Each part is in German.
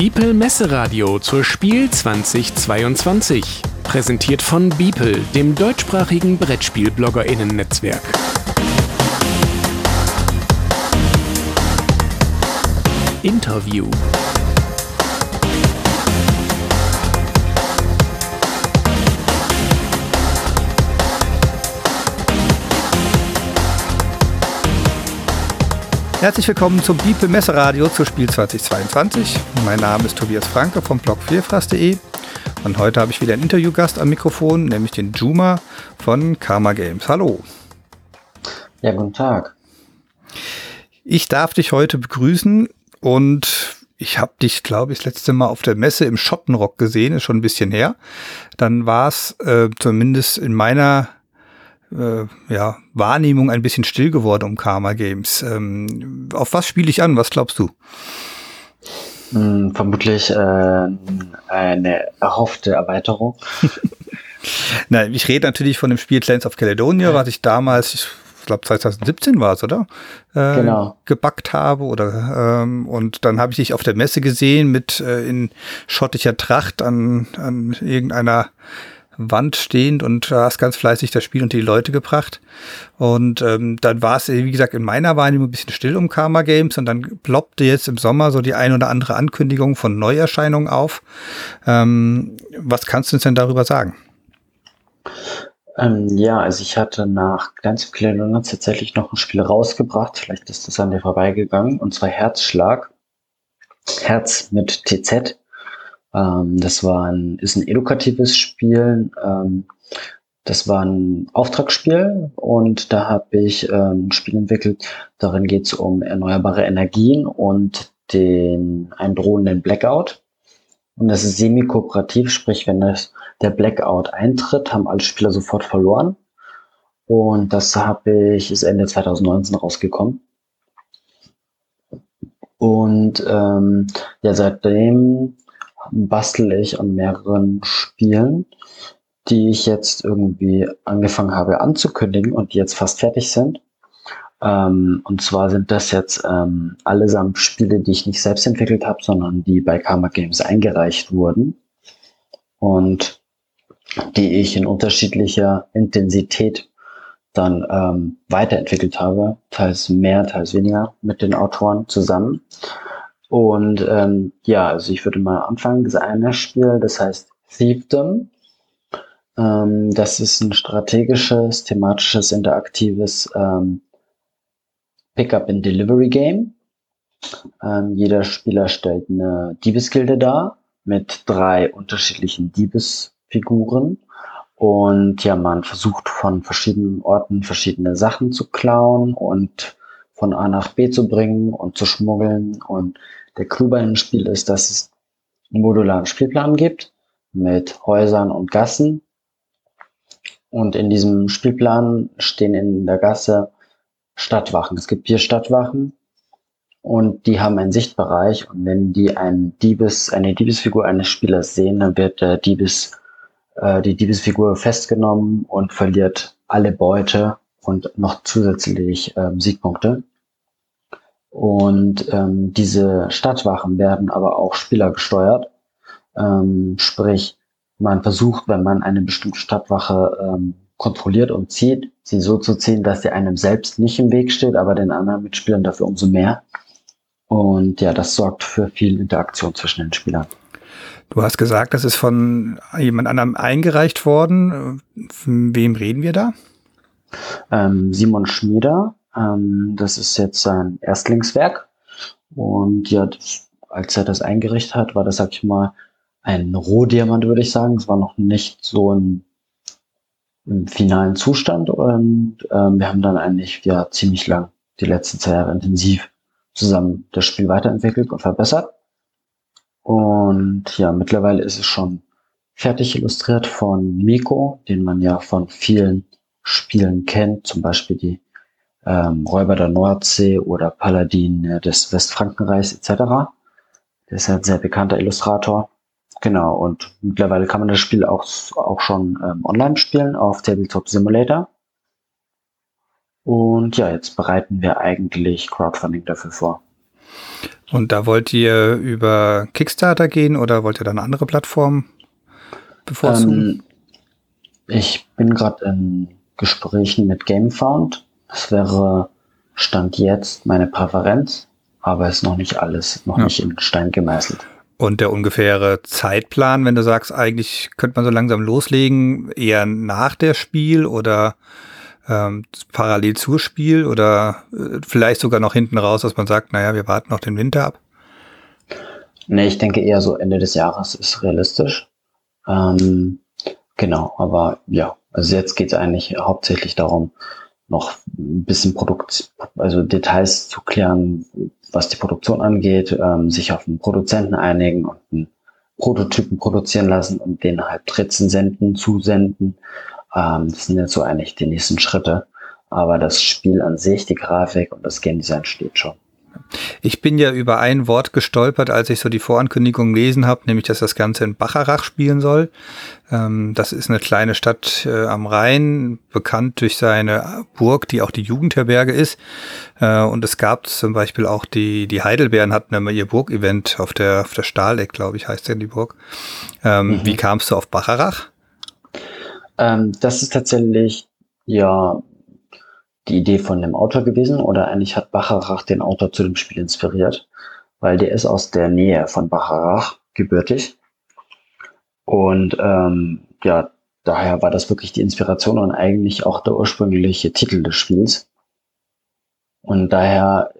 Biepel Messeradio zur Spiel 2022. Präsentiert von Biepel, dem deutschsprachigen Brettspiel-BloggerInnen-Netzwerk. Interview. Herzlich willkommen zum Bibel Messeradio zur Spiel 2022. Mein Name ist Tobias Franke vom Blog vielfraß.de und heute habe ich wieder einen Interviewgast am Mikrofon, nämlich den Juma von Karma Games. Hallo. Ja, guten Tag. Ich darf dich heute begrüßen und ich habe dich, glaube ich, das letzte Mal auf der Messe im Schottenrock gesehen, ist schon ein bisschen her. Dann war es äh, zumindest in meiner äh, ja, Wahrnehmung ein bisschen still geworden um Karma Games. Ähm, auf was spiele ich an? Was glaubst du? Hm, vermutlich äh, eine erhoffte Erweiterung. Nein, ich rede natürlich von dem Spiel Clans of Caledonia, was ich damals, ich glaube 2017 war es, oder? Äh, genau. Gebackt habe oder ähm, und dann habe ich dich auf der Messe gesehen mit äh, in schottischer Tracht an, an irgendeiner Wand stehend und hast ganz fleißig das Spiel und die Leute gebracht. Und ähm, dann war es, wie gesagt, in meiner Wahrnehmung ein bisschen still um Karma Games und dann ploppte jetzt im Sommer so die ein oder andere Ankündigung von Neuerscheinungen auf. Ähm, was kannst du uns denn darüber sagen? Ähm, ja, also ich hatte nach ganz vielen tatsächlich noch ein Spiel rausgebracht. Vielleicht ist das an dir vorbeigegangen. Und zwar Herzschlag. Herz mit TZ. Ähm, das war ein, ist ein edukatives Spiel. Ähm, das war ein Auftragsspiel und da habe ich ähm, ein Spiel entwickelt. Darin geht es um erneuerbare Energien und den einen drohenden Blackout. Und das ist semi-kooperativ, sprich, wenn das, der Blackout eintritt, haben alle Spieler sofort verloren. Und das habe ich, ist Ende 2019 rausgekommen. Und ähm, ja, seitdem bastel ich an mehreren Spielen, die ich jetzt irgendwie angefangen habe anzukündigen und die jetzt fast fertig sind. Ähm, und zwar sind das jetzt ähm, allesamt Spiele, die ich nicht selbst entwickelt habe, sondern die bei Karma Games eingereicht wurden und die ich in unterschiedlicher Intensität dann ähm, weiterentwickelt habe, teils mehr, teils weniger mit den Autoren zusammen. Und ähm, ja, also ich würde mal anfangen. Das eine Spiel, das heißt Thiefdom. Ähm, das ist ein strategisches, thematisches, interaktives ähm, Pickup-and-Delivery-Game. Ähm, jeder Spieler stellt eine Diebesgilde dar mit drei unterschiedlichen Diebesfiguren. Und ja, man versucht von verschiedenen Orten verschiedene Sachen zu klauen und von A nach B zu bringen und zu schmuggeln. Und der Clou bei dem Spiel ist, dass es einen modularen Spielplan gibt mit Häusern und Gassen. Und in diesem Spielplan stehen in der Gasse Stadtwachen. Es gibt vier Stadtwachen und die haben einen Sichtbereich. Und wenn die ein Diebes, eine Diebesfigur eines Spielers sehen, dann wird der Diebes, äh, die Diebesfigur festgenommen und verliert alle Beute und noch zusätzlich ähm, Siegpunkte. Und ähm, diese Stadtwachen werden aber auch spielergesteuert. Ähm, sprich, man versucht, wenn man eine bestimmte Stadtwache ähm, kontrolliert und zieht, sie so zu ziehen, dass sie einem selbst nicht im Weg steht, aber den anderen Mitspielern dafür umso mehr. Und ja, das sorgt für viel Interaktion zwischen den Spielern. Du hast gesagt, das ist von jemand anderem eingereicht worden. Von wem reden wir da? Ähm, Simon Schmieder ähm, das ist jetzt sein Erstlingswerk. Und ja, als er das eingerichtet hat, war das, sag ich mal, ein Rohdiamant, würde ich sagen. Es war noch nicht so im, im finalen Zustand. Und ähm, wir haben dann eigentlich ja ziemlich lang, die letzten zwei Jahre intensiv zusammen das Spiel weiterentwickelt und verbessert. Und ja, mittlerweile ist es schon fertig illustriert von Miko, den man ja von vielen Spielen kennt, zum Beispiel die ähm, Räuber der Nordsee oder Paladin äh, des Westfrankenreichs etc. Der ist ein sehr bekannter Illustrator. Genau, und mittlerweile kann man das Spiel auch, auch schon ähm, online spielen auf Tabletop Simulator. Und ja, jetzt bereiten wir eigentlich Crowdfunding dafür vor. Und da wollt ihr über Kickstarter gehen oder wollt ihr da eine andere Plattform bevorzugen? Ähm, ich bin gerade in Gesprächen mit GameFound. Das wäre Stand jetzt meine Präferenz, aber ist noch nicht alles, noch ja. nicht in Stein gemeißelt. Und der ungefähre Zeitplan, wenn du sagst, eigentlich könnte man so langsam loslegen, eher nach der Spiel oder ähm, parallel zur Spiel oder äh, vielleicht sogar noch hinten raus, dass man sagt, naja, wir warten noch den Winter ab? Nee, ich denke eher so Ende des Jahres ist realistisch. Ähm, genau, aber ja, also jetzt geht es eigentlich hauptsächlich darum, noch ein bisschen Produkt, also Details zu klären, was die Produktion angeht, ähm, sich auf einen Produzenten einigen und einen Prototypen produzieren lassen und den halt Tritzen senden, zusenden ähm, das sind jetzt so eigentlich die nächsten Schritte. Aber das Spiel an sich, die Grafik und das Game Design steht schon. Ich bin ja über ein Wort gestolpert, als ich so die Vorankündigung gelesen habe, nämlich, dass das Ganze in Bacharach spielen soll. Ähm, das ist eine kleine Stadt äh, am Rhein, bekannt durch seine Burg, die auch die Jugendherberge ist. Äh, und es gab zum Beispiel auch die, die Heidelbeeren hatten immer ihr Burgevent auf der, auf der Stahleck, glaube ich, heißt ja die Burg. Ähm, mhm. Wie kamst du auf Bacharach? Ähm, das ist tatsächlich ja die Idee von dem Autor gewesen oder eigentlich hat Bacharach den Autor zu dem Spiel inspiriert, weil der ist aus der Nähe von Bacharach gebürtig und ähm, ja, daher war das wirklich die Inspiration und eigentlich auch der ursprüngliche Titel des Spiels. Und daher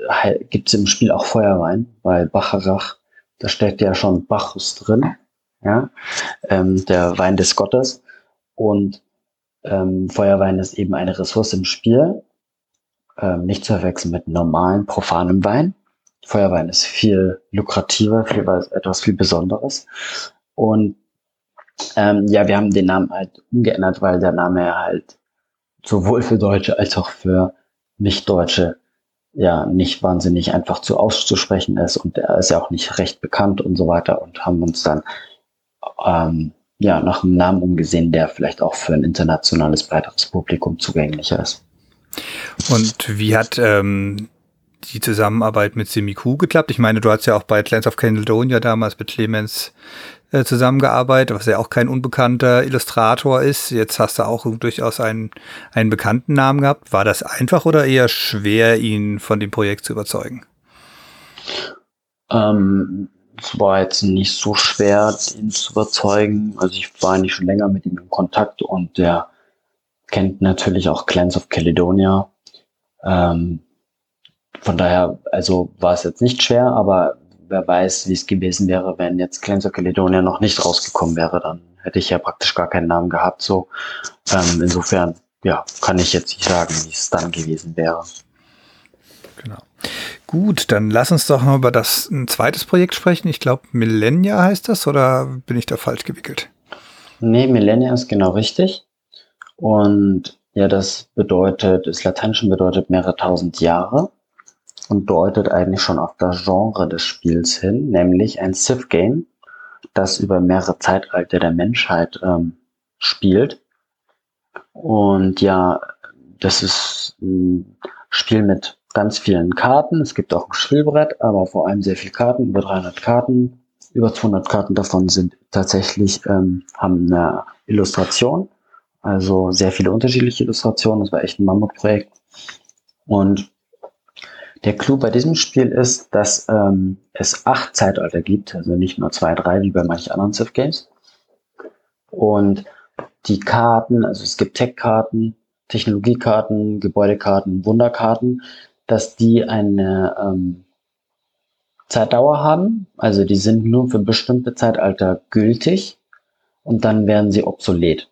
gibt es im Spiel auch Feuerwein, weil Bacharach, da steckt ja schon Bacchus drin, ja, ähm, der Wein des Gottes. Und ähm, Feuerwein ist eben eine Ressource im Spiel, ähm, nicht zu verwechseln mit normalen, profanem Wein. Feuerwein ist viel lukrativer, viel, etwas viel Besonderes. Und ähm, ja, wir haben den Namen halt umgeändert, weil der Name halt sowohl für Deutsche als auch für Nicht-Deutsche ja nicht wahnsinnig einfach zu auszusprechen ist und er ist ja auch nicht recht bekannt und so weiter und haben uns dann ähm, ja, nach einem Namen umgesehen, der vielleicht auch für ein internationales, breiteres Publikum zugänglicher ist. Und wie hat ähm, die Zusammenarbeit mit Semiku geklappt? Ich meine, du hast ja auch bei Clans of Caledonia damals mit Clemens äh, zusammengearbeitet, was ja auch kein unbekannter Illustrator ist. Jetzt hast du auch durchaus einen, einen bekannten Namen gehabt. War das einfach oder eher schwer, ihn von dem Projekt zu überzeugen? Ähm, es war jetzt nicht so schwer, ihn zu überzeugen. Also ich war eigentlich schon länger mit ihm in Kontakt und der kennt natürlich auch Clans of Caledonia. Ähm, von daher, also war es jetzt nicht schwer, aber wer weiß, wie es gewesen wäre, wenn jetzt Clans of Caledonia noch nicht rausgekommen wäre, dann hätte ich ja praktisch gar keinen Namen gehabt. So ähm, insofern, ja, kann ich jetzt nicht sagen, wie es dann gewesen wäre. Genau. Gut, dann lass uns doch noch über das ein zweites Projekt sprechen. Ich glaube, Millennia heißt das oder bin ich da falsch gewickelt? Nee, Millennia ist genau richtig. Und ja, das bedeutet, das Lateinischen bedeutet mehrere tausend Jahre und deutet eigentlich schon auf das Genre des Spiels hin, nämlich ein Civ-Game, das über mehrere Zeitalter der Menschheit ähm, spielt. Und ja, das ist ein Spiel mit ganz vielen Karten. Es gibt auch ein Spielbrett, aber vor allem sehr viele Karten, über 300 Karten. Über 200 Karten davon sind tatsächlich, ähm, haben eine Illustration. Also sehr viele unterschiedliche Illustrationen. Das war echt ein Mammutprojekt. Und der Clou bei diesem Spiel ist, dass ähm, es acht Zeitalter gibt, also nicht nur zwei, drei, wie bei manchen anderen Civ Games. Und die Karten, also es gibt Tech-Karten, Technologiekarten, Gebäudekarten, Wunderkarten, dass die eine ähm, Zeitdauer haben. Also die sind nur für bestimmte Zeitalter gültig und dann werden sie obsolet.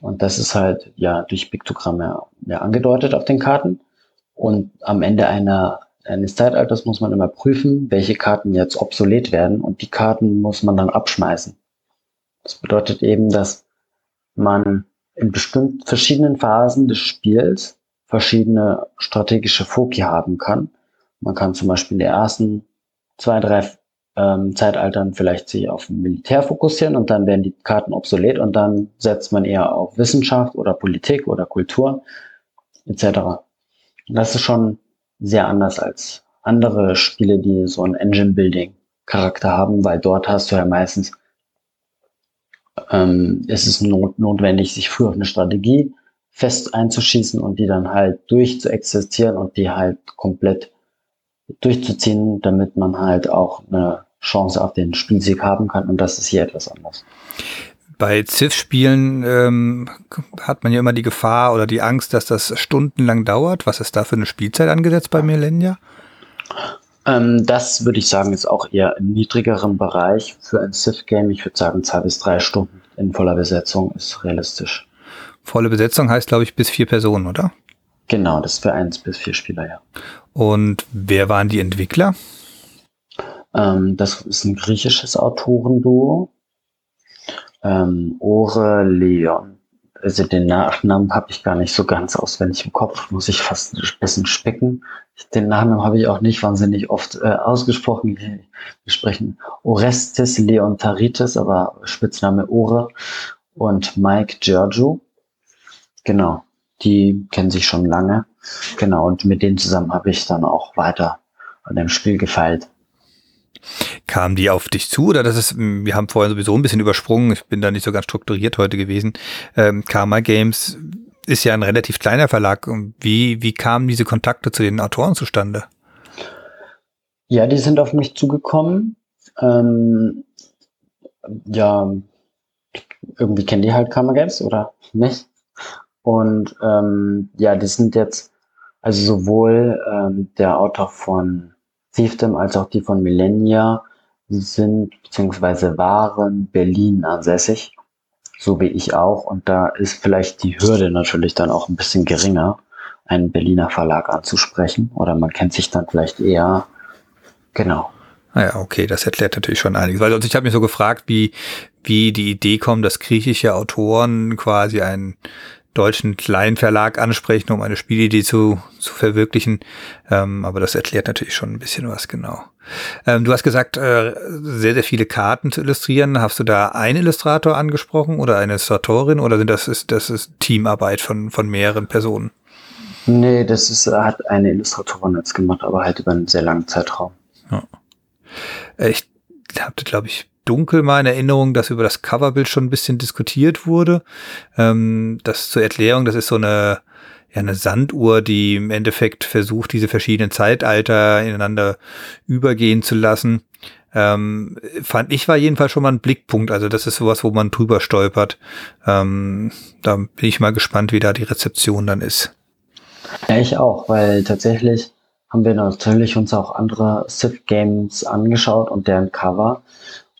Und das ist halt ja durch Piktogramme ja, angedeutet auf den Karten. Und am Ende einer, eines Zeitalters muss man immer prüfen, welche Karten jetzt obsolet werden und die Karten muss man dann abschmeißen. Das bedeutet eben, dass man in bestimmten verschiedenen Phasen des Spiels verschiedene strategische Foki haben kann. Man kann zum Beispiel in der ersten zwei, drei ähm, Zeitaltern vielleicht sich auf Militär fokussieren und dann werden die Karten obsolet und dann setzt man eher auf Wissenschaft oder Politik oder Kultur etc. das ist schon sehr anders als andere Spiele, die so ein Engine-Building-Charakter haben, weil dort hast du ja meistens, ähm, ist es not notwendig, sich früher auf eine Strategie fest einzuschießen und die dann halt durchzuexistieren und die halt komplett durchzuziehen, damit man halt auch eine Chance auf den Spielsieg haben kann. Und das ist hier etwas anders. Bei Civ-Spielen ähm, hat man ja immer die Gefahr oder die Angst, dass das stundenlang dauert. Was ist da für eine Spielzeit angesetzt bei Millennia? Ähm, das würde ich sagen, ist auch eher im niedrigeren Bereich für ein Civ-Game. Ich würde sagen, zwei bis drei Stunden in voller Besetzung ist realistisch. Volle Besetzung heißt, glaube ich, bis vier Personen, oder? Genau, das ist für eins bis vier Spieler, ja. Und wer waren die Entwickler? Ähm, das ist ein griechisches Autorenduo ähm, Ore Leon. Also den Nachnamen habe ich gar nicht so ganz auswendig im Kopf, muss ich fast ein bisschen specken. Den Nachnamen habe ich auch nicht wahnsinnig oft äh, ausgesprochen. Wir sprechen Orestes Leontaritis, aber Spitzname Ore und Mike Giorgio. Genau, die kennen sich schon lange. Genau, und mit denen zusammen habe ich dann auch weiter an dem Spiel gefeilt. Kamen die auf dich zu oder das ist, wir haben vorhin sowieso ein bisschen übersprungen, ich bin da nicht so ganz strukturiert heute gewesen. Ähm, Karma Games ist ja ein relativ kleiner Verlag. Wie, wie kamen diese Kontakte zu den Autoren zustande? Ja, die sind auf mich zugekommen. Ähm, ja, irgendwie kennen die halt Karma Games oder nicht? Und ähm, ja, die sind jetzt, also sowohl ähm, der Autor von Thiefdom als auch die von Millennia sind bzw. waren Berlin ansässig, so wie ich auch. Und da ist vielleicht die Hürde natürlich dann auch ein bisschen geringer, einen Berliner Verlag anzusprechen. Oder man kennt sich dann vielleicht eher. Genau. Naja, ah okay, das erklärt natürlich schon einiges. Weil also ich habe mich so gefragt, wie, wie die Idee kommt, dass griechische Autoren quasi einen deutschen Kleinverlag ansprechen, um eine Spielidee zu, zu verwirklichen. Ähm, aber das erklärt natürlich schon ein bisschen was genau. Ähm, du hast gesagt, äh, sehr, sehr viele Karten zu illustrieren. Hast du da einen Illustrator angesprochen oder eine Illustratorin oder sind das ist, das ist Teamarbeit von, von mehreren Personen? Nee, das ist, hat eine Illustratorin jetzt gemacht, aber halt über einen sehr langen Zeitraum. Ja. Äh, ich hatte, glaube ich, dunkel mal in Erinnerung, dass über das Coverbild schon ein bisschen diskutiert wurde. Ähm, das zur Erklärung, das ist so eine, ja, eine Sanduhr, die im Endeffekt versucht, diese verschiedenen Zeitalter ineinander übergehen zu lassen. Ähm, fand ich war jedenfalls schon mal ein Blickpunkt. Also das ist sowas, wo man drüber stolpert. Ähm, da bin ich mal gespannt, wie da die Rezeption dann ist. Ja, ich auch, weil tatsächlich haben wir natürlich uns auch andere Civ Games angeschaut und deren Cover.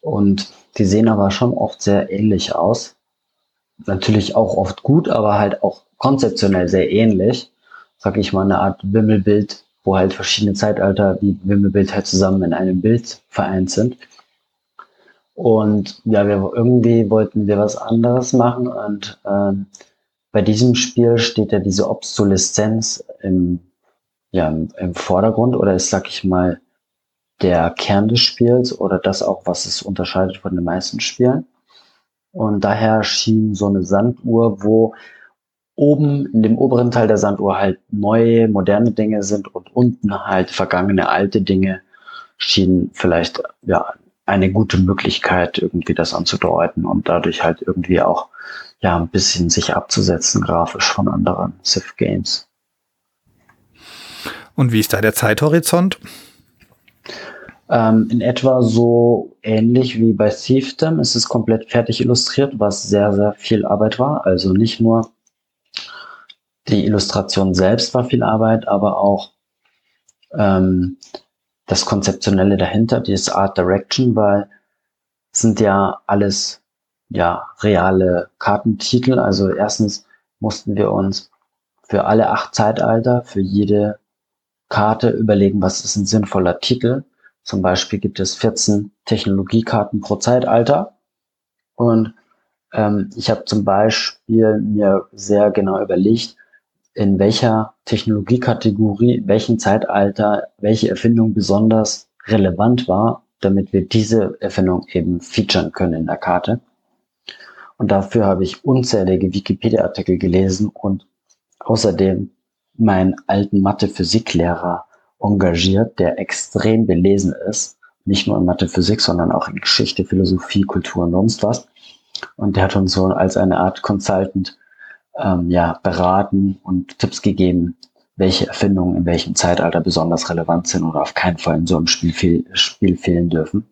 Und die sehen aber schon oft sehr ähnlich aus. Natürlich auch oft gut, aber halt auch konzeptionell sehr ähnlich. Sag ich mal, eine Art Wimmelbild, wo halt verschiedene Zeitalter wie Wimmelbild halt zusammen in einem Bild vereint sind. Und ja, wir irgendwie wollten wir was anderes machen und ähm, bei diesem Spiel steht ja diese Obsoleszenz im, ja, im Vordergrund oder ist, sag ich mal, der Kern des Spiels oder das auch, was es unterscheidet von den meisten Spielen. Und daher schien so eine Sanduhr, wo oben in dem oberen Teil der Sanduhr halt neue, moderne Dinge sind und unten halt vergangene, alte Dinge, schien vielleicht ja eine gute Möglichkeit, irgendwie das anzudeuten und dadurch halt irgendwie auch ja ein bisschen sich abzusetzen grafisch von anderen Civ Games. Und wie ist da der Zeithorizont? Ähm, in etwa so ähnlich wie bei Thiefdom. Es ist komplett fertig illustriert, was sehr, sehr viel Arbeit war. Also nicht nur die Illustration selbst war viel Arbeit, aber auch ähm, das Konzeptionelle dahinter, dieses Art Direction, weil es sind ja alles ja reale Kartentitel. Also erstens mussten wir uns für alle acht Zeitalter, für jede Karte überlegen, was ist ein sinnvoller Titel. Zum Beispiel gibt es 14 Technologiekarten pro Zeitalter. Und ähm, ich habe zum Beispiel mir sehr genau überlegt, in welcher Technologiekategorie, welchen Zeitalter, welche Erfindung besonders relevant war, damit wir diese Erfindung eben featuren können in der Karte. Und dafür habe ich unzählige Wikipedia-Artikel gelesen und außerdem meinen alten Mathe-Physiklehrer engagiert, der extrem belesen ist. Nicht nur in Mathe, Physik, sondern auch in Geschichte, Philosophie, Kultur und sonst was. Und der hat uns so als eine Art Consultant ähm, ja, beraten und Tipps gegeben, welche Erfindungen in welchem Zeitalter besonders relevant sind oder auf keinen Fall in so einem Spiel, fehl, Spiel fehlen dürfen.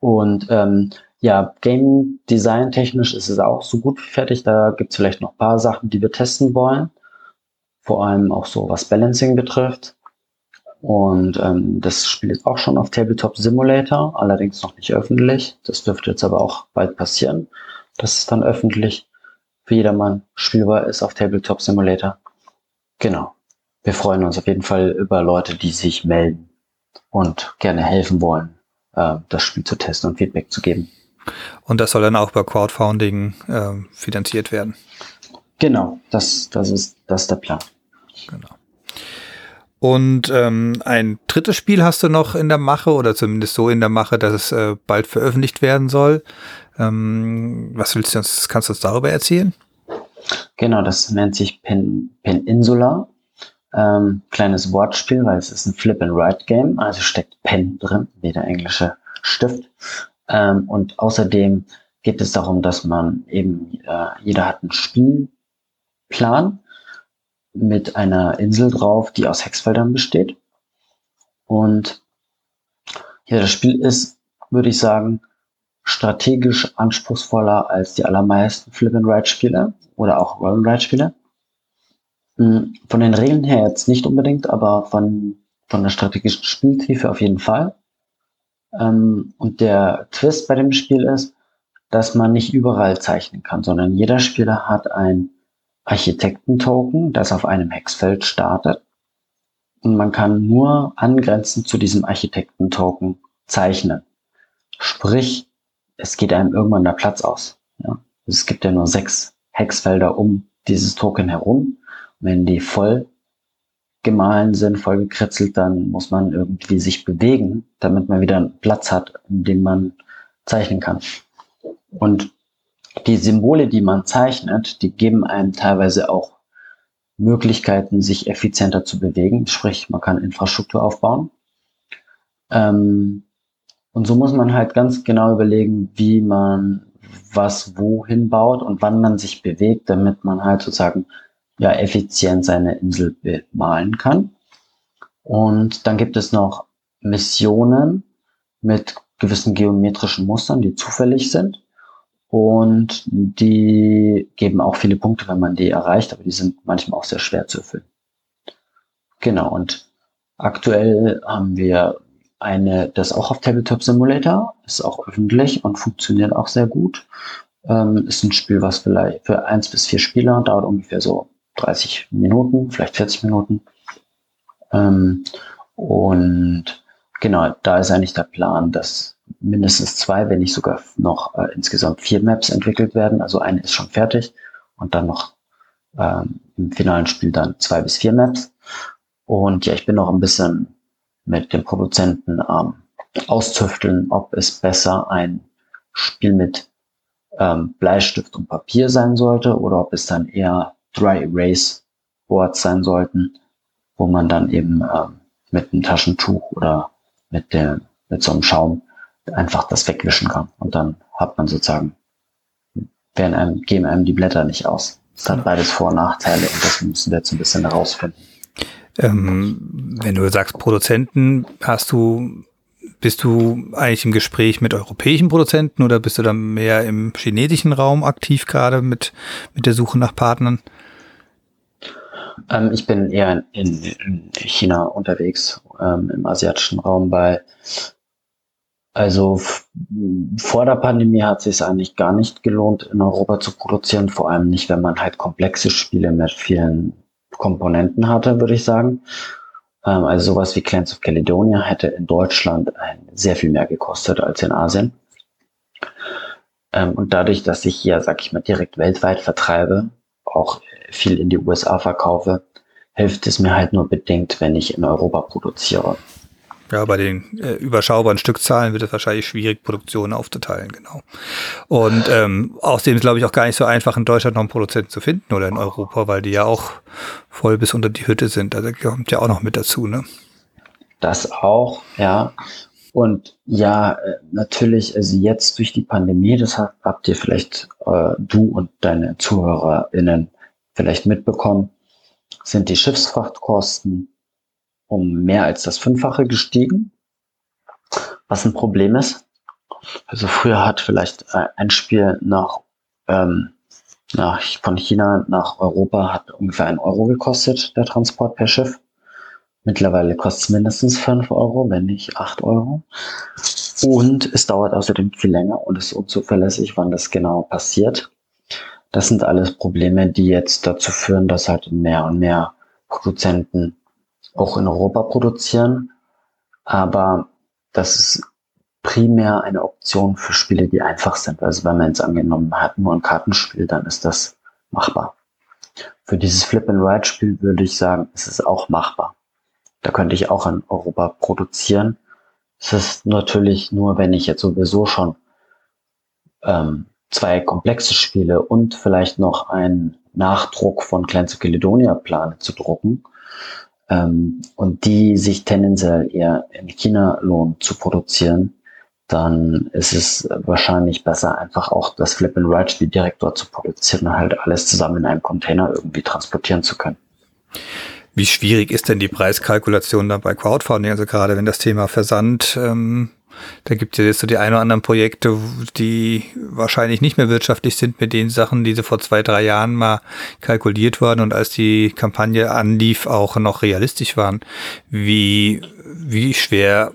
Und ähm, ja, Game Design technisch ist es auch so gut wie fertig. Da gibt es vielleicht noch ein paar Sachen, die wir testen wollen. Vor allem auch so, was Balancing betrifft. Und ähm, das Spiel ist auch schon auf Tabletop Simulator, allerdings noch nicht öffentlich. Das dürfte jetzt aber auch bald passieren, dass es dann öffentlich für jedermann spielbar ist auf Tabletop Simulator. Genau. Wir freuen uns auf jeden Fall über Leute, die sich melden und gerne helfen wollen, äh, das Spiel zu testen und Feedback zu geben. Und das soll dann auch über Crowdfunding äh, finanziert werden. Genau, das, das, ist, das ist der Plan. Genau. Und ähm, ein drittes Spiel hast du noch in der Mache oder zumindest so in der Mache, dass es äh, bald veröffentlicht werden soll. Ähm, was willst du uns, kannst du uns darüber erzählen? Genau, das nennt sich Pen, Peninsula. Ähm, kleines Wortspiel, weil es ist ein Flip-and-Write-Game, also steckt Pen drin, wie der englische Stift. Ähm, und außerdem geht es darum, dass man eben, äh, jeder hat einen Spielplan mit einer Insel drauf, die aus Hexfeldern besteht. Und ja, das Spiel ist, würde ich sagen, strategisch anspruchsvoller als die allermeisten Flip-and-Ride-Spiele oder auch Roll-and-Ride-Spiele. Hm, von den Regeln her jetzt nicht unbedingt, aber von, von der strategischen Spieltiefe auf jeden Fall. Ähm, und der Twist bei dem Spiel ist, dass man nicht überall zeichnen kann, sondern jeder Spieler hat ein Architektentoken, das auf einem Hexfeld startet. Und man kann nur angrenzend zu diesem Architektentoken zeichnen. Sprich, es geht einem irgendwann der Platz aus. Ja? Es gibt ja nur sechs Hexfelder um dieses Token herum. wenn die voll gemahlen sind, voll gekritzelt, dann muss man irgendwie sich bewegen, damit man wieder einen Platz hat, in dem man zeichnen kann. Und die Symbole, die man zeichnet, die geben einem teilweise auch Möglichkeiten, sich effizienter zu bewegen. Sprich, man kann Infrastruktur aufbauen. Ähm, und so muss man halt ganz genau überlegen, wie man was wohin baut und wann man sich bewegt, damit man halt sozusagen ja effizient seine Insel bemalen kann. Und dann gibt es noch Missionen mit gewissen geometrischen Mustern, die zufällig sind. Und die geben auch viele Punkte, wenn man die erreicht, aber die sind manchmal auch sehr schwer zu erfüllen. Genau, und aktuell haben wir eine, das auch auf Tabletop Simulator, ist auch öffentlich und funktioniert auch sehr gut. Ähm, ist ein Spiel, was vielleicht für eins bis vier Spieler dauert ungefähr so 30 Minuten, vielleicht 40 Minuten. Ähm, und genau, da ist eigentlich der Plan, dass mindestens zwei, wenn nicht sogar noch äh, insgesamt vier Maps entwickelt werden. Also eine ist schon fertig und dann noch ähm, im finalen Spiel dann zwei bis vier Maps. Und ja, ich bin noch ein bisschen mit dem Produzenten ähm, auszüfteln, ob es besser ein Spiel mit ähm, Bleistift und Papier sein sollte oder ob es dann eher Dry Erase Boards sein sollten, wo man dann eben ähm, mit einem Taschentuch oder mit der mit so einem Schaum einfach das wegwischen kann und dann hat man sozusagen werden einem geben einem die Blätter nicht aus. Das hat beides Vor- und Nachteile und das müssen wir jetzt ein bisschen herausfinden. Ähm, wenn du sagst Produzenten, hast du, bist du eigentlich im Gespräch mit europäischen Produzenten oder bist du dann mehr im chinesischen Raum aktiv gerade mit, mit der Suche nach Partnern? Ähm, ich bin eher in, in China unterwegs, ähm, im asiatischen Raum, weil also vor der Pandemie hat es sich eigentlich gar nicht gelohnt, in Europa zu produzieren, vor allem nicht, wenn man halt komplexe Spiele mit vielen Komponenten hatte, würde ich sagen. Ähm, also sowas wie Clans of Caledonia hätte in Deutschland sehr viel mehr gekostet als in Asien. Ähm, und dadurch, dass ich hier, sag ich mal, direkt weltweit vertreibe, auch viel in die USA verkaufe, hilft es mir halt nur bedingt, wenn ich in Europa produziere. Ja, bei den äh, überschaubaren Stückzahlen wird es wahrscheinlich schwierig, Produktionen aufzuteilen, genau. Und ähm, außerdem ist, glaube ich, auch gar nicht so einfach, in Deutschland noch einen Produzenten zu finden oder in Europa, weil die ja auch voll bis unter die Hütte sind. Also kommt ja auch noch mit dazu, ne? Das auch, ja. Und ja, äh, natürlich, also jetzt durch die Pandemie, das habt ihr vielleicht äh, du und deine ZuhörerInnen vielleicht mitbekommen, sind die Schiffsfrachtkosten um mehr als das Fünffache gestiegen, was ein Problem ist. Also früher hat vielleicht äh, ein Spiel nach, ähm, nach von China nach Europa hat ungefähr ein Euro gekostet, der Transport per Schiff. Mittlerweile kostet es mindestens fünf Euro, wenn nicht acht Euro. Und es dauert außerdem viel länger und ist unzuverlässig, wann das genau passiert. Das sind alles Probleme, die jetzt dazu führen, dass halt mehr und mehr Produzenten auch in Europa produzieren. Aber das ist primär eine Option für Spiele, die einfach sind. Also wenn man jetzt angenommen hat, nur ein Kartenspiel, dann ist das machbar. Für dieses Flip-and-Ride-Spiel würde ich sagen, ist es auch machbar. Da könnte ich auch in Europa produzieren. Es ist natürlich nur, wenn ich jetzt sowieso schon ähm, zwei komplexe Spiele und vielleicht noch einen Nachdruck von Clans of Caledonia plane zu drucken, ähm, und die sich tendenziell eher in China lohnt zu produzieren, dann ist es wahrscheinlich besser, einfach auch das Flip and Ride Spiel direkt dort zu produzieren und halt alles zusammen in einem Container irgendwie transportieren zu können. Wie schwierig ist denn die Preiskalkulation dann bei Crowdfunding? Also gerade wenn das Thema Versand ähm, da gibt es jetzt so die ein oder anderen Projekte, die wahrscheinlich nicht mehr wirtschaftlich sind mit den Sachen, die so vor zwei, drei Jahren mal kalkuliert wurden und als die Kampagne anlief, auch noch realistisch waren. Wie, wie schwer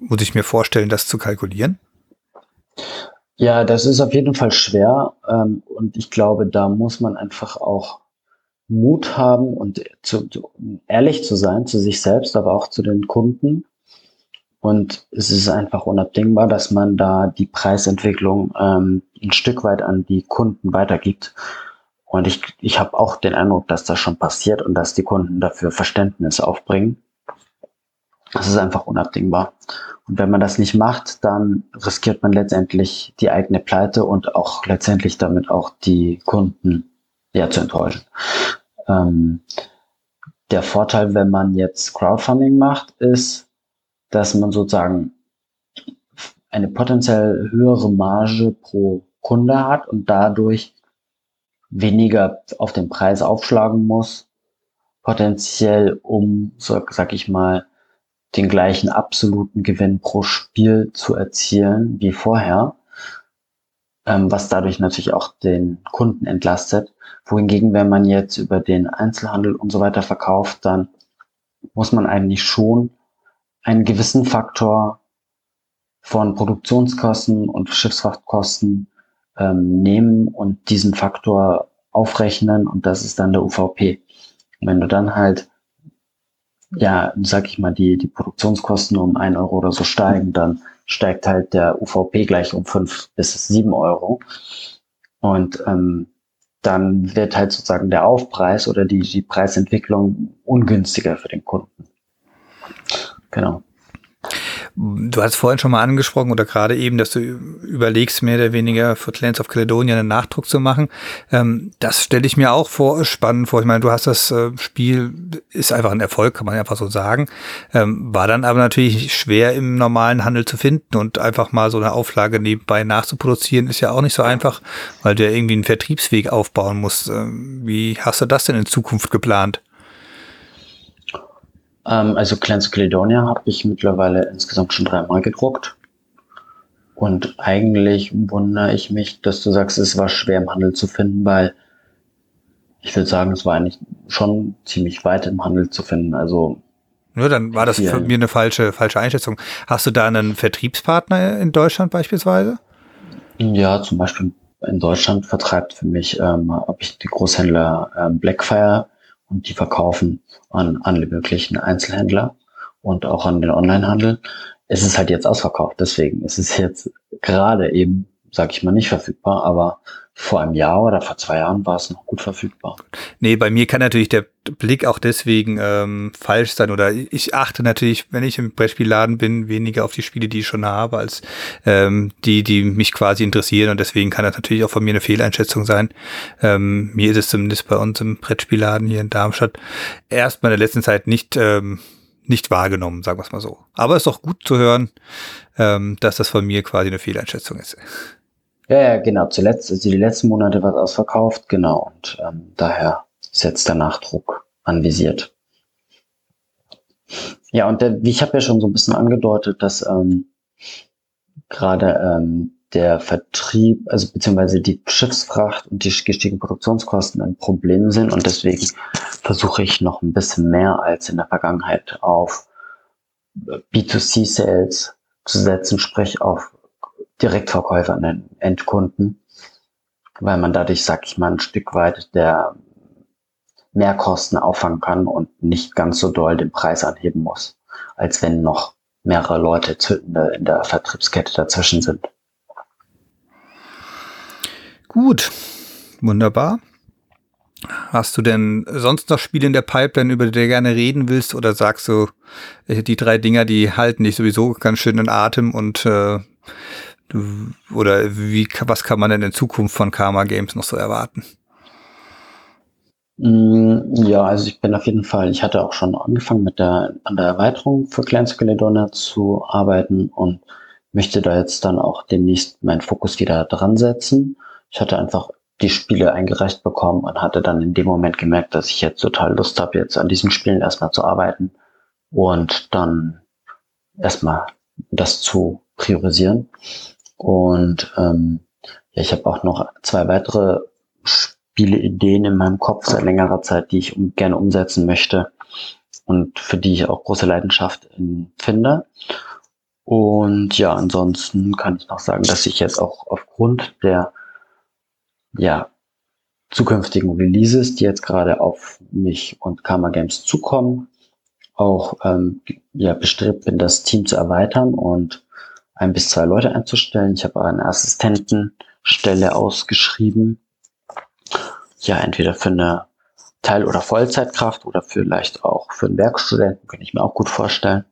muss ich mir vorstellen, das zu kalkulieren? Ja, das ist auf jeden Fall schwer. Ähm, und ich glaube, da muss man einfach auch Mut haben und zu, ehrlich zu sein zu sich selbst, aber auch zu den Kunden und es ist einfach unabdingbar, dass man da die Preisentwicklung ähm, ein Stück weit an die Kunden weitergibt. Und ich, ich habe auch den Eindruck, dass das schon passiert und dass die Kunden dafür Verständnis aufbringen. Das ist einfach unabdingbar. Und wenn man das nicht macht, dann riskiert man letztendlich die eigene Pleite und auch letztendlich damit auch die Kunden ja zu enttäuschen. Ähm, der Vorteil, wenn man jetzt Crowdfunding macht, ist, dass man sozusagen eine potenziell höhere Marge pro Kunde hat und dadurch weniger auf den Preis aufschlagen muss, potenziell um, so, sag ich mal, den gleichen absoluten Gewinn pro Spiel zu erzielen wie vorher, ähm, was dadurch natürlich auch den Kunden entlastet. Wohingegen, wenn man jetzt über den Einzelhandel und so weiter verkauft, dann muss man eigentlich schon einen gewissen Faktor von Produktionskosten und Schiffsfrachtkosten ähm, nehmen und diesen Faktor aufrechnen und das ist dann der UVP. Wenn du dann halt, ja, sag ich mal, die, die Produktionskosten um ein Euro oder so steigen, dann steigt halt der UVP gleich um fünf bis sieben Euro. Und ähm, dann wird halt sozusagen der Aufpreis oder die, die Preisentwicklung ungünstiger für den Kunden. Genau. Du hast vorhin schon mal angesprochen oder gerade eben, dass du überlegst, mehr oder weniger für Clans of Caledonia einen Nachdruck zu machen. Ähm, das stelle ich mir auch vor, spannend vor. Ich meine, du hast das äh, Spiel, ist einfach ein Erfolg, kann man einfach so sagen. Ähm, war dann aber natürlich schwer im normalen Handel zu finden und einfach mal so eine Auflage nebenbei nachzuproduzieren, ist ja auch nicht so einfach, weil du ja irgendwie einen Vertriebsweg aufbauen musst. Ähm, wie hast du das denn in Zukunft geplant? Ähm, also Clans Caledonia habe ich mittlerweile insgesamt schon dreimal gedruckt. Und eigentlich wundere ich mich, dass du sagst, es war schwer im Handel zu finden, weil ich würde sagen, es war eigentlich schon ziemlich weit im Handel zu finden. Also nur dann war das für mir eine falsche, falsche Einschätzung. Hast du da einen Vertriebspartner in Deutschland beispielsweise? Ja, zum Beispiel in Deutschland vertreibt für mich, ähm, habe ich die Großhändler ähm, Blackfire und die verkaufen an alle möglichen Einzelhändler und auch an den Onlinehandel. Es ist halt jetzt ausverkauft, deswegen ist es jetzt gerade eben sage ich mal, nicht verfügbar, aber vor einem Jahr oder vor zwei Jahren war es noch gut verfügbar. Nee, bei mir kann natürlich der Blick auch deswegen ähm, falsch sein oder ich achte natürlich, wenn ich im Brettspielladen bin, weniger auf die Spiele, die ich schon habe, als ähm, die, die mich quasi interessieren und deswegen kann das natürlich auch von mir eine Fehleinschätzung sein. Ähm, mir ist es zumindest bei uns im Brettspielladen hier in Darmstadt erstmal in der letzten Zeit nicht ähm, nicht wahrgenommen, sagen wir es mal so. Aber es ist auch gut zu hören, ähm, dass das von mir quasi eine Fehleinschätzung ist. Ja, ja, genau. Zuletzt, also die letzten Monate war es ausverkauft, genau. Und ähm, daher setzt der Nachdruck anvisiert. Ja, und der, ich habe ja schon so ein bisschen angedeutet, dass ähm, gerade ähm, der Vertrieb, also beziehungsweise die Schiffsfracht und die gestiegenen Produktionskosten ein Problem sind und deswegen versuche ich noch ein bisschen mehr als in der Vergangenheit auf B2C-Sales zu setzen, sprich auf Direktverkäufer an den Endkunden, weil man dadurch, sag ich mal, ein Stück weit der Mehrkosten auffangen kann und nicht ganz so doll den Preis anheben muss, als wenn noch mehrere Leute in der Vertriebskette dazwischen sind. Gut, wunderbar. Hast du denn sonst noch Spiele in der Pipeline, über die du gerne reden willst? Oder sagst du, äh, die drei Dinger, die halten dich sowieso ganz schön in Atem und äh, oder wie, was kann man denn in Zukunft von Karma Games noch so erwarten? Mm, ja, also ich bin auf jeden Fall, ich hatte auch schon angefangen mit der, an der Erweiterung für Clans Caledonia zu arbeiten und möchte da jetzt dann auch demnächst meinen Fokus wieder dran setzen. Ich hatte einfach die Spiele eingereicht bekommen und hatte dann in dem Moment gemerkt, dass ich jetzt total Lust habe, jetzt an diesen Spielen erstmal zu arbeiten und dann erstmal das zu priorisieren. Und ähm, ja, ich habe auch noch zwei weitere Spieleideen in meinem Kopf seit längerer Zeit, die ich um, gerne umsetzen möchte und für die ich auch große Leidenschaft finde. Und ja, ansonsten kann ich noch sagen, dass ich jetzt auch aufgrund der ja, zukünftigen Releases, die jetzt gerade auf mich und Karma Games zukommen, auch ähm, ja, bestrebt bin, das Team zu erweitern und ein bis zwei Leute einzustellen. Ich habe eine Assistentenstelle ausgeschrieben. Ja, entweder für eine Teil- oder Vollzeitkraft oder vielleicht auch für einen Werkstudenten, könnte ich mir auch gut vorstellen.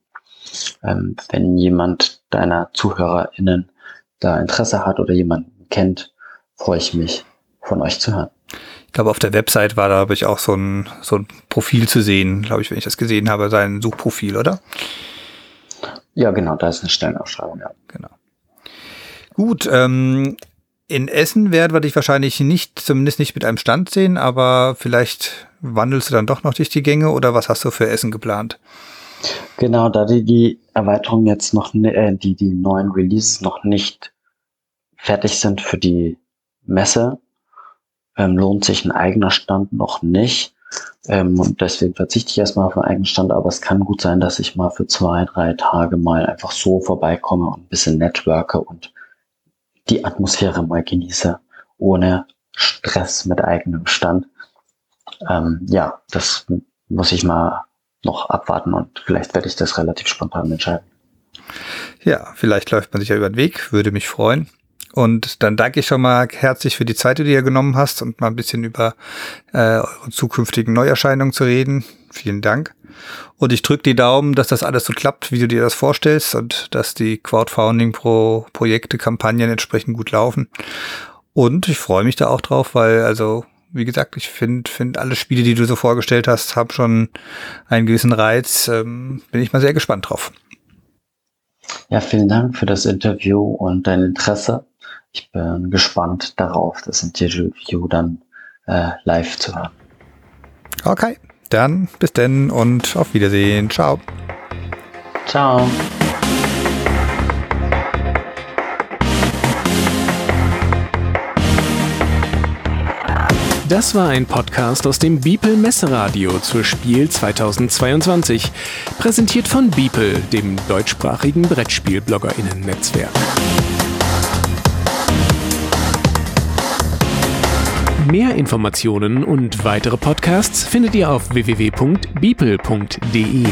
Ähm, wenn jemand deiner ZuhörerInnen da Interesse hat oder jemanden kennt, freue ich mich, von euch zu hören. Ich glaube, auf der Website war da, habe ich auch so ein, so ein Profil zu sehen, glaube ich, wenn ich das gesehen habe, sein Suchprofil, oder? Ja, genau, da ist eine Stellenausschreibung, ja. Genau. Gut, ähm, in Essen werden wir dich wahrscheinlich nicht, zumindest nicht mit einem Stand sehen, aber vielleicht wandelst du dann doch noch durch die Gänge oder was hast du für Essen geplant? Genau, da die, die Erweiterung jetzt noch, äh, die, die neuen Releases noch nicht fertig sind für die Messe, ähm, lohnt sich ein eigener Stand noch nicht. Ähm, und deswegen verzichte ich erstmal auf einen eigenen Stand, aber es kann gut sein, dass ich mal für zwei, drei Tage mal einfach so vorbeikomme und ein bisschen networke und die Atmosphäre mal genieße, ohne Stress mit eigenem Stand. Ähm, ja, das muss ich mal noch abwarten und vielleicht werde ich das relativ spontan entscheiden. Ja, vielleicht läuft man sich ja über den Weg, würde mich freuen. Und dann danke ich schon mal herzlich für die Zeit, die du dir genommen hast und mal ein bisschen über äh, eure zukünftigen Neuerscheinungen zu reden. Vielen Dank. Und ich drücke die Daumen, dass das alles so klappt, wie du dir das vorstellst und dass die Crowdfunding-Projekte, Kampagnen entsprechend gut laufen. Und ich freue mich da auch drauf, weil also wie gesagt, ich finde, finde alle Spiele, die du so vorgestellt hast, haben schon einen gewissen Reiz. Ähm, bin ich mal sehr gespannt drauf. Ja, vielen Dank für das Interview und dein Interesse. Ich bin gespannt darauf, das Interview dann äh, live zu hören. Okay, dann bis denn und auf Wiedersehen. Ciao. Ciao. Das war ein Podcast aus dem Beeple Messeradio zur Spiel 2022, präsentiert von Beeple, dem deutschsprachigen Brettspiel-BloggerInnen-Netzwerk. Mehr Informationen und weitere Podcasts findet ihr auf www.beeple.de.